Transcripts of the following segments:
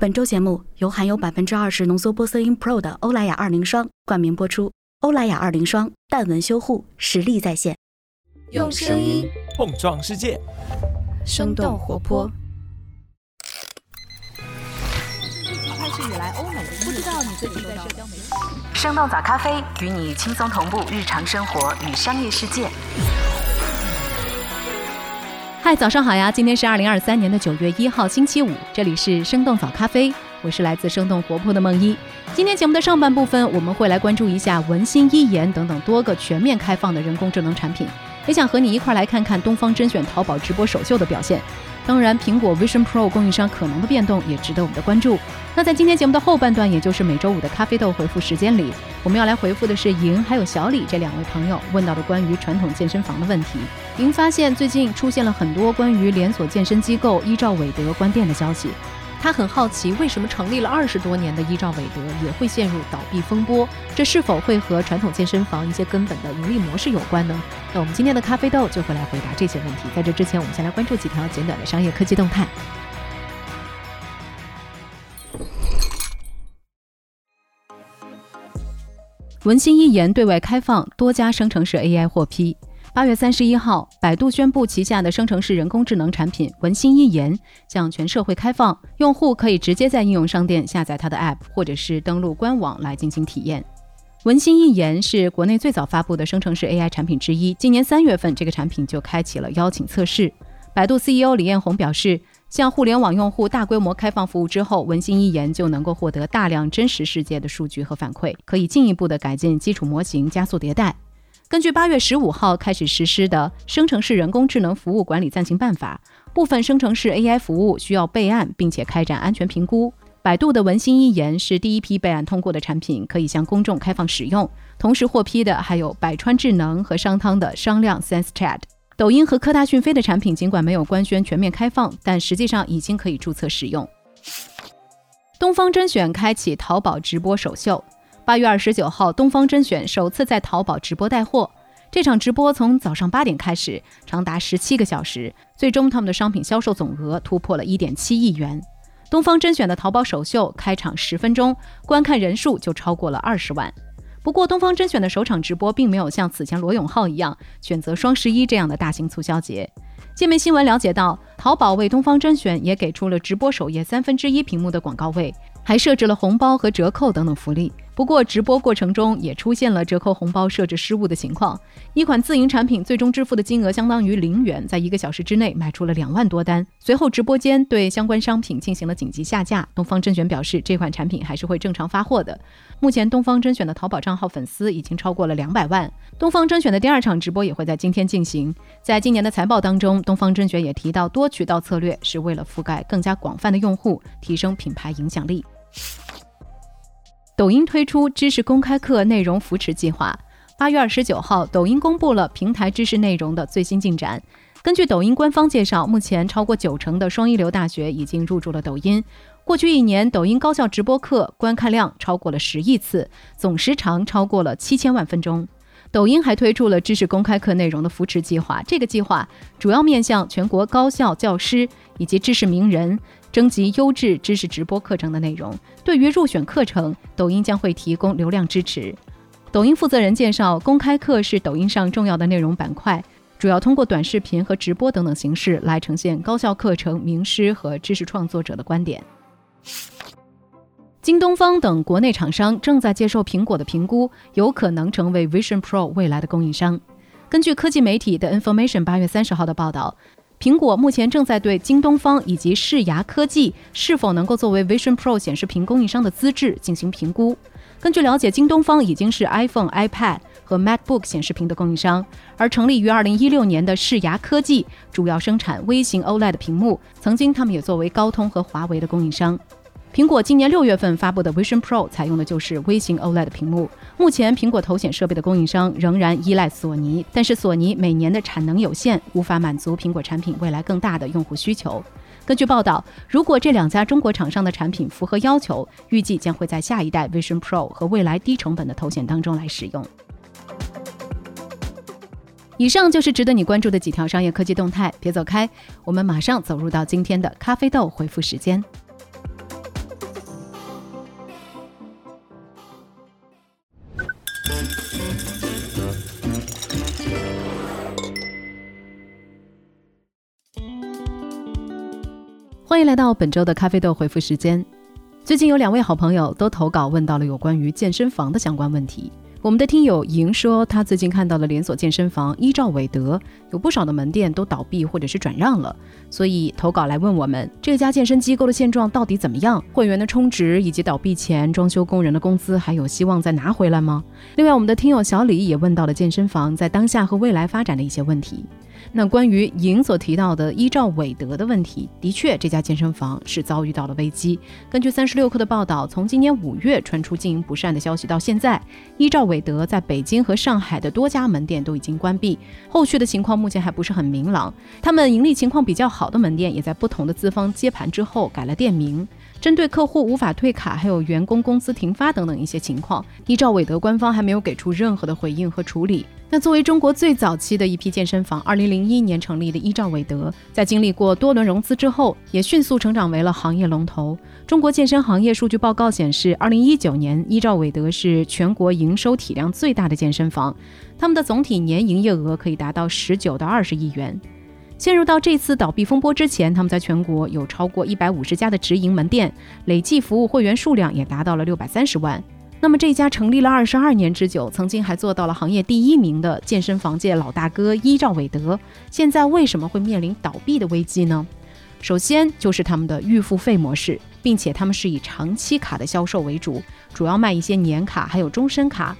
本周节目由含有百分之二十浓缩玻色因 Pro 的欧莱雅二零霜冠名播出。欧莱雅二零霜淡纹修护，实力在线，用声音碰撞世界，生动活泼。开始以来，欧美不知道你最近在社交媒体。生动早咖啡与你轻松同步日常生活与商业世界。嗨，早上好呀！今天是二零二三年的九月一号，星期五，这里是生动早咖啡，我是来自生动活泼的梦一。今天节目的上半部分，我们会来关注一下文心一言等等多个全面开放的人工智能产品，也想和你一块来看看东方甄选淘宝直播首秀的表现。当然，苹果 Vision Pro 供应商可能的变动也值得我们的关注。那在今天节目的后半段，也就是每周五的咖啡豆回复时间里，我们要来回复的是莹还有小李这两位朋友问到的关于传统健身房的问题。莹发现最近出现了很多关于连锁健身机构依照韦德关店的消息。他很好奇，为什么成立了二十多年的依照韦德也会陷入倒闭风波？这是否会和传统健身房一些根本的盈利模式有关呢？那我们今天的咖啡豆就会来回答这些问题。在这之前，我们先来关注几条简短的商业科技动态。文心一言对外开放，多家生成式 AI 获批。八月三十一号，百度宣布旗下的生成式人工智能产品文心一言向全社会开放，用户可以直接在应用商店下载它的 App，或者是登录官网来进行体验。文心一言是国内最早发布的生成式 AI 产品之一，今年三月份，这个产品就开启了邀请测试。百度 CEO 李彦宏表示，向互联网用户大规模开放服务之后，文心一言就能够获得大量真实世界的数据和反馈，可以进一步的改进基础模型，加速迭代。根据八月十五号开始实施的《生成式人工智能服务管理暂行办法》，部分生成式 AI 服务需要备案，并且开展安全评估。百度的文心一言是第一批备案通过的产品，可以向公众开放使用。同时获批的还有百川智能和商汤的商量 Sense Chat。抖音和科大讯飞的产品尽管没有官宣全面开放，但实际上已经可以注册使用。东方甄选开启淘宝直播首秀。八月二十九号，东方甄选首次在淘宝直播带货。这场直播从早上八点开始，长达十七个小时，最终他们的商品销售总额突破了一点七亿元。东方甄选的淘宝首秀开场十分钟，观看人数就超过了二十万。不过，东方甄选的首场直播并没有像此前罗永浩一样选择双十一这样的大型促销节。界面新闻了解到，淘宝为东方甄选也给出了直播首页三分之一屏幕的广告位，还设置了红包和折扣等等福利。不过，直播过程中也出现了折扣红包设置失误的情况。一款自营产品最终支付的金额相当于零元，在一个小时之内卖出了两万多单。随后，直播间对相关商品进行了紧急下架。东方甄选表示，这款产品还是会正常发货的。目前，东方甄选的淘宝账号粉丝已经超过了两百万。东方甄选的第二场直播也会在今天进行。在今年的财报当中，东方甄选也提到，多渠道策略是为了覆盖更加广泛的用户，提升品牌影响力。抖音推出知识公开课内容扶持计划。八月二十九号，抖音公布了平台知识内容的最新进展。根据抖音官方介绍，目前超过九成的双一流大学已经入驻了抖音。过去一年，抖音高校直播课观看量超过了十亿次，总时长超过了七千万分钟。抖音还推出了知识公开课内容的扶持计划，这个计划主要面向全国高校教师以及知识名人。征集优质知识直播课程的内容，对于入选课程，抖音将会提供流量支持。抖音负责人介绍，公开课是抖音上重要的内容板块，主要通过短视频和直播等等形式来呈现高校课程、名师和知识创作者的观点。京东方等国内厂商正在接受苹果的评估，有可能成为 Vision Pro 未来的供应商。根据科技媒体的 Information 八月三十号的报道。苹果目前正在对京东方以及视牙科技是否能够作为 Vision Pro 显示屏供应商的资质进行评估。根据了解，京东方已经是 iPhone、iPad 和 MacBook 显示屏的供应商，而成立于2016年的视牙科技主要生产微型 OLED 屏幕，曾经他们也作为高通和华为的供应商。苹果今年六月份发布的 Vision Pro 采用的就是微型 OLED 屏幕。目前，苹果头显设备的供应商仍然依赖索尼，但是索尼每年的产能有限，无法满足苹果产品未来更大的用户需求。根据报道，如果这两家中国厂商的产品符合要求，预计将会在下一代 Vision Pro 和未来低成本的头显当中来使用。以上就是值得你关注的几条商业科技动态，别走开，我们马上走入到今天的咖啡豆回复时间。欢迎来到本周的咖啡豆回复时间。最近有两位好朋友都投稿问到了有关于健身房的相关问题。我们的听友莹说，他最近看到了连锁健身房依照韦德有不少的门店都倒闭或者是转让了，所以投稿来问我们这家健身机构的现状到底怎么样？会员的充值以及倒闭前装修工人的工资还有希望再拿回来吗？另外，我们的听友小李也问到了健身房在当下和未来发展的一些问题。那关于莹所提到的依照韦德的问题，的确，这家健身房是遭遇到了危机。根据三十六氪的报道，从今年五月传出经营不善的消息到现在，依照韦德在北京和上海的多家门店都已经关闭，后续的情况目前还不是很明朗。他们盈利情况比较好的门店，也在不同的资方接盘之后改了店名。针对客户无法退卡，还有员工工资停发等等一些情况，依照韦德官方还没有给出任何的回应和处理。那作为中国最早期的一批健身房，二零零一年成立的依照韦德，在经历过多轮融资之后，也迅速成长为了行业龙头。中国健身行业数据报告显示，二零一九年依照韦德是全国营收体量最大的健身房，他们的总体年营业额可以达到十九到二十亿元。陷入到这次倒闭风波之前，他们在全国有超过一百五十家的直营门店，累计服务会员数量也达到了六百三十万。那么这家成立了二十二年之久，曾经还做到了行业第一名的健身房界老大哥伊兆韦德，现在为什么会面临倒闭的危机呢？首先就是他们的预付费模式，并且他们是以长期卡的销售为主，主要卖一些年卡还有终身卡。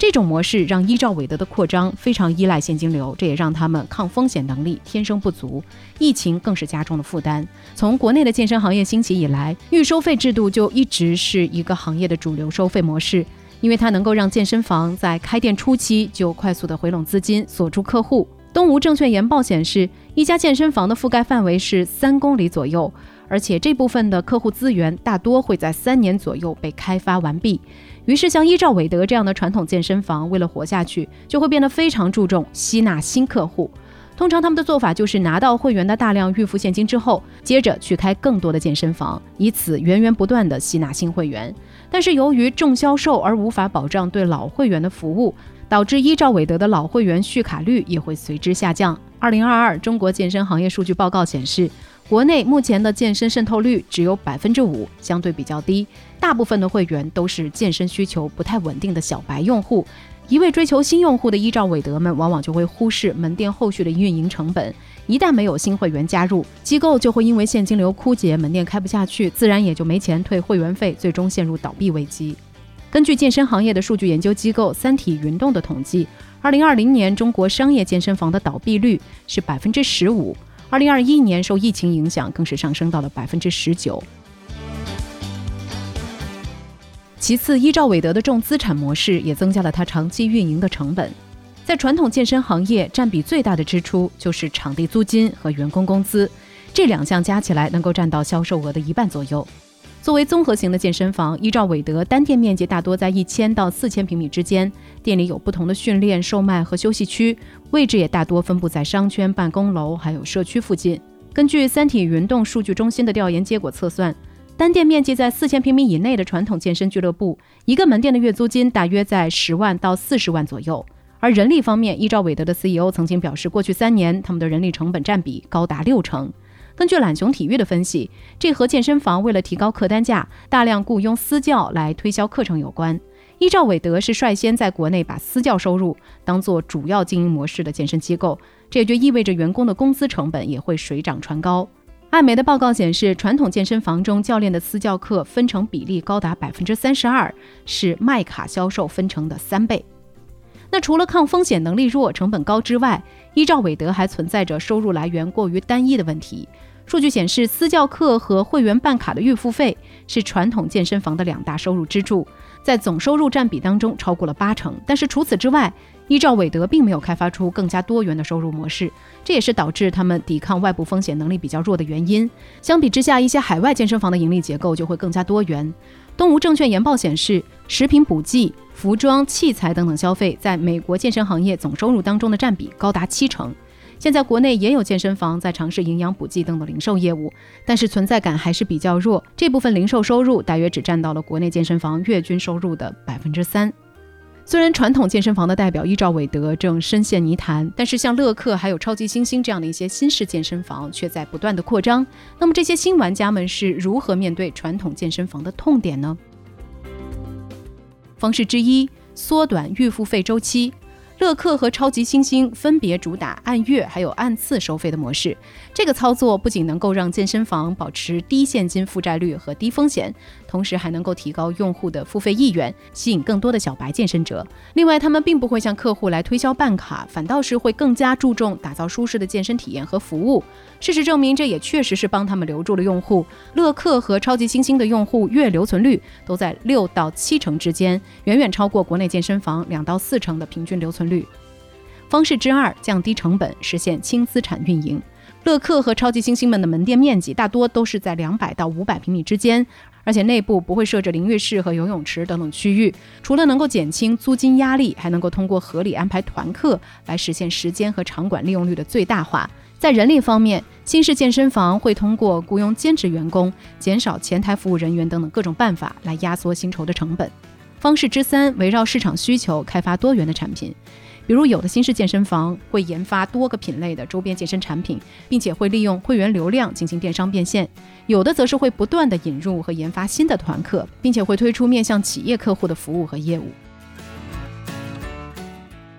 这种模式让依照韦德的扩张非常依赖现金流，这也让他们抗风险能力天生不足。疫情更是加重了负担。从国内的健身行业兴起以来，预收费制度就一直是一个行业的主流收费模式，因为它能够让健身房在开店初期就快速的回笼资金，锁住客户。东吴证券研报显示，一家健身房的覆盖范围是三公里左右，而且这部分的客户资源大多会在三年左右被开发完毕。于是，像依照韦德这样的传统健身房，为了活下去，就会变得非常注重吸纳新客户。通常，他们的做法就是拿到会员的大量预付现金之后，接着去开更多的健身房，以此源源不断的吸纳新会员。但是，由于重销售而无法保障对老会员的服务，导致依照韦德的老会员续卡率也会随之下降。二零二二中国健身行业数据报告显示。国内目前的健身渗透率只有百分之五，相对比较低。大部分的会员都是健身需求不太稳定的小白用户。一味追求新用户的依照韦德们，往往就会忽视门店后续的运营成本。一旦没有新会员加入，机构就会因为现金流枯竭，门店开不下去，自然也就没钱退会员费，最终陷入倒闭危机。根据健身行业的数据研究机构三体云动的统计，二零二零年中国商业健身房的倒闭率是百分之十五。二零二一年受疫情影响，更是上升到了百分之十九。其次，依照韦德的重资产模式，也增加了他长期运营的成本。在传统健身行业，占比最大的支出就是场地租金和员工工资，这两项加起来能够占到销售额的一半左右。作为综合型的健身房，依照韦德单店面积大多在一千到四千平米之间，店里有不同的训练、售卖和休息区，位置也大多分布在商圈、办公楼还有社区附近。根据三体云动数据中心的调研结果测算，单店面积在四千平米以内的传统健身俱乐部，一个门店的月租金大约在十万到四十万左右。而人力方面，依照韦德的 CEO 曾经表示，过去三年他们的人力成本占比高达六成。根据懒熊体育的分析，这和健身房为了提高客单价，大量雇佣私教来推销课程有关。依照韦德是率先在国内把私教收入当做主要经营模式的健身机构，这也就意味着员工的工资成本也会水涨船高。艾媒的报告显示，传统健身房中教练的私教课分成比例高达百分之三十二，是卖卡销售分成的三倍。那除了抗风险能力弱、成本高之外，依照韦德还存在着收入来源过于单一的问题。数据显示，私教课和会员办卡的预付费是传统健身房的两大收入支柱，在总收入占比当中超过了八成。但是除此之外，依照韦德并没有开发出更加多元的收入模式，这也是导致他们抵抗外部风险能力比较弱的原因。相比之下，一些海外健身房的盈利结构就会更加多元。东吴证券研报显示，食品补剂、服装、器材等等消费在美国健身行业总收入当中的占比高达七成。现在国内也有健身房在尝试营养补剂等的零售业务，但是存在感还是比较弱。这部分零售收入大约只占到了国内健身房月均收入的百分之三。虽然传统健身房的代表依照韦德正深陷泥潭，但是像乐客还有超级星星这样的一些新式健身房却在不断的扩张。那么这些新玩家们是如何面对传统健身房的痛点呢？方式之一，缩短预付费周期。乐客和超级星星分别主打按月还有按次收费的模式。这个操作不仅能够让健身房保持低现金负债率和低风险，同时还能够提高用户的付费意愿，吸引更多的小白健身者。另外，他们并不会向客户来推销办卡，反倒是会更加注重打造舒适的健身体验和服务。事实证明，这也确实是帮他们留住了用户。乐客和超级星星的用户月留存率都在六到七成之间，远远超过国内健身房两到四成的平均留存。方式之二，降低成本，实现轻资产运营。乐客和超级星星们的门店面积大多都是在两百到五百平米之间，而且内部不会设置淋浴室和游泳池等等区域。除了能够减轻租金压力，还能够通过合理安排团客来实现时间和场馆利用率的最大化。在人力方面，新式健身房会通过雇佣兼职员工、减少前台服务人员等等各种办法来压缩薪酬的成本。方式之三，围绕市场需求开发多元的产品，比如有的新式健身房会研发多个品类的周边健身产品，并且会利用会员流量进行电商变现；有的则是会不断的引入和研发新的团课，并且会推出面向企业客户的服务和业务。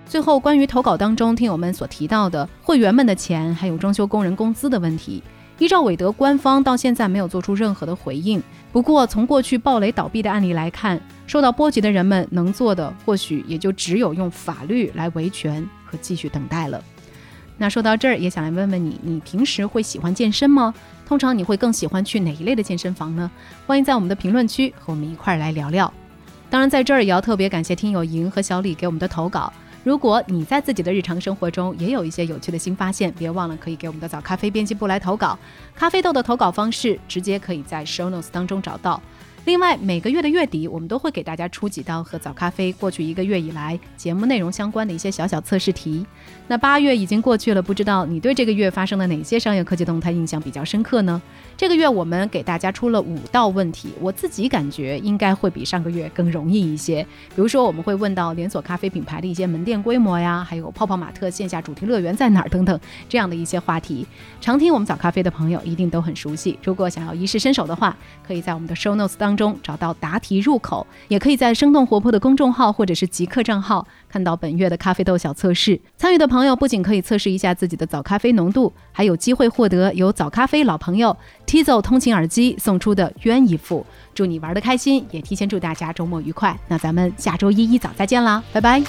最后，关于投稿当中听友们所提到的会员们的钱，还有装修工人工资的问题，依照韦德官方到现在没有做出任何的回应。不过，从过去暴雷倒闭的案例来看，受到波及的人们能做的，或许也就只有用法律来维权和继续等待了。那说到这儿，也想来问问你，你平时会喜欢健身吗？通常你会更喜欢去哪一类的健身房呢？欢迎在我们的评论区和我们一块儿来聊聊。当然，在这儿也要特别感谢听友莹和小李给我们的投稿。如果你在自己的日常生活中也有一些有趣的新发现，别忘了可以给我们的早咖啡编辑部来投稿。咖啡豆的投稿方式直接可以在 show notes 当中找到。另外，每个月的月底，我们都会给大家出几道和早咖啡过去一个月以来节目内容相关的一些小小测试题。那八月已经过去了，不知道你对这个月发生的哪些商业科技动态印象比较深刻呢？这个月我们给大家出了五道问题，我自己感觉应该会比上个月更容易一些。比如说，我们会问到连锁咖啡品牌的一些门店规模呀，还有泡泡玛特线下主题乐园在哪儿等等这样的一些话题。常听我们早咖啡的朋友一定都很熟悉。如果想要一试身手的话，可以在我们的 show notes 当。当中找到答题入口，也可以在生动活泼的公众号或者是极客账号看到本月的咖啡豆小测试。参与的朋友不仅可以测试一下自己的早咖啡浓度，还有机会获得由早咖啡老朋友 Tizo 通勤耳机送出的冤一副。祝你玩的开心，也提前祝大家周末愉快。那咱们下周一一早再见啦，拜拜。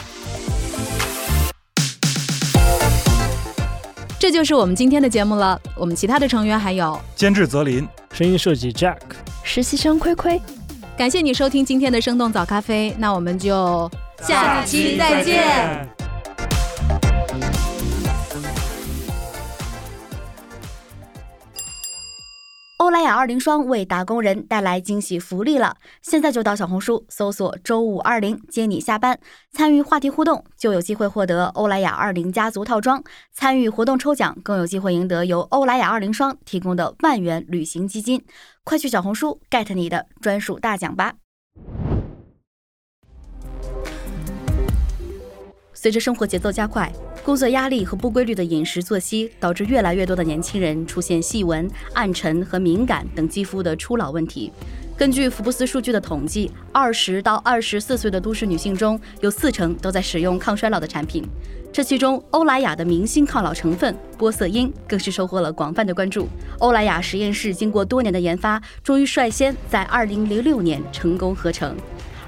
这就是我们今天的节目了。我们其他的成员还有监制泽林，声音设计 Jack。实习生亏亏，感谢你收听今天的生动早咖啡，那我们就下期再见。欧莱雅二零霜为打工人带来惊喜福利了！现在就到小红书搜索“周五二零接你下班”，参与话题互动，就有机会获得欧莱雅二零家族套装；参与活动抽奖，更有机会赢得由欧莱雅二零霜提供的万元旅行基金。快去小红书 get 你的专属大奖吧！随着生活节奏加快，工作压力和不规律的饮食作息，导致越来越多的年轻人出现细纹、暗沉和敏感等肌肤的初老问题。根据福布斯数据的统计，二十到二十四岁的都市女性中有四成都在使用抗衰老的产品。这其中，欧莱雅的明星抗老成分玻色因更是收获了广泛的关注。欧莱雅实验室经过多年的研发，终于率先在二零零六年成功合成。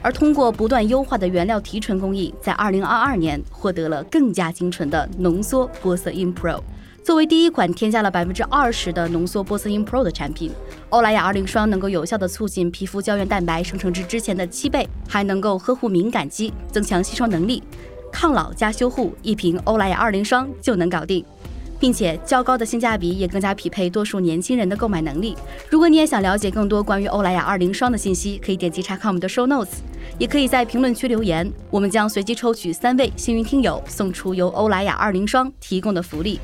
而通过不断优化的原料提纯工艺，在二零二二年获得了更加精纯的浓缩玻色因 Pro。作为第一款添加了百分之二十的浓缩玻色因 Pro 的产品，欧莱雅二零霜能够有效的促进皮肤胶原蛋白生成至之前的七倍，还能够呵护敏感肌，增强吸收能力，抗老加修护，一瓶欧莱雅二零霜就能搞定。并且较高的性价比也更加匹配多数年轻人的购买能力。如果你也想了解更多关于欧莱雅二零霜的信息，可以点击查看我们的 show notes，也可以在评论区留言，我们将随机抽取三位幸运听友，送出由欧莱雅二零霜提供的福利。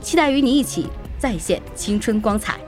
期待与你一起再现青春光彩。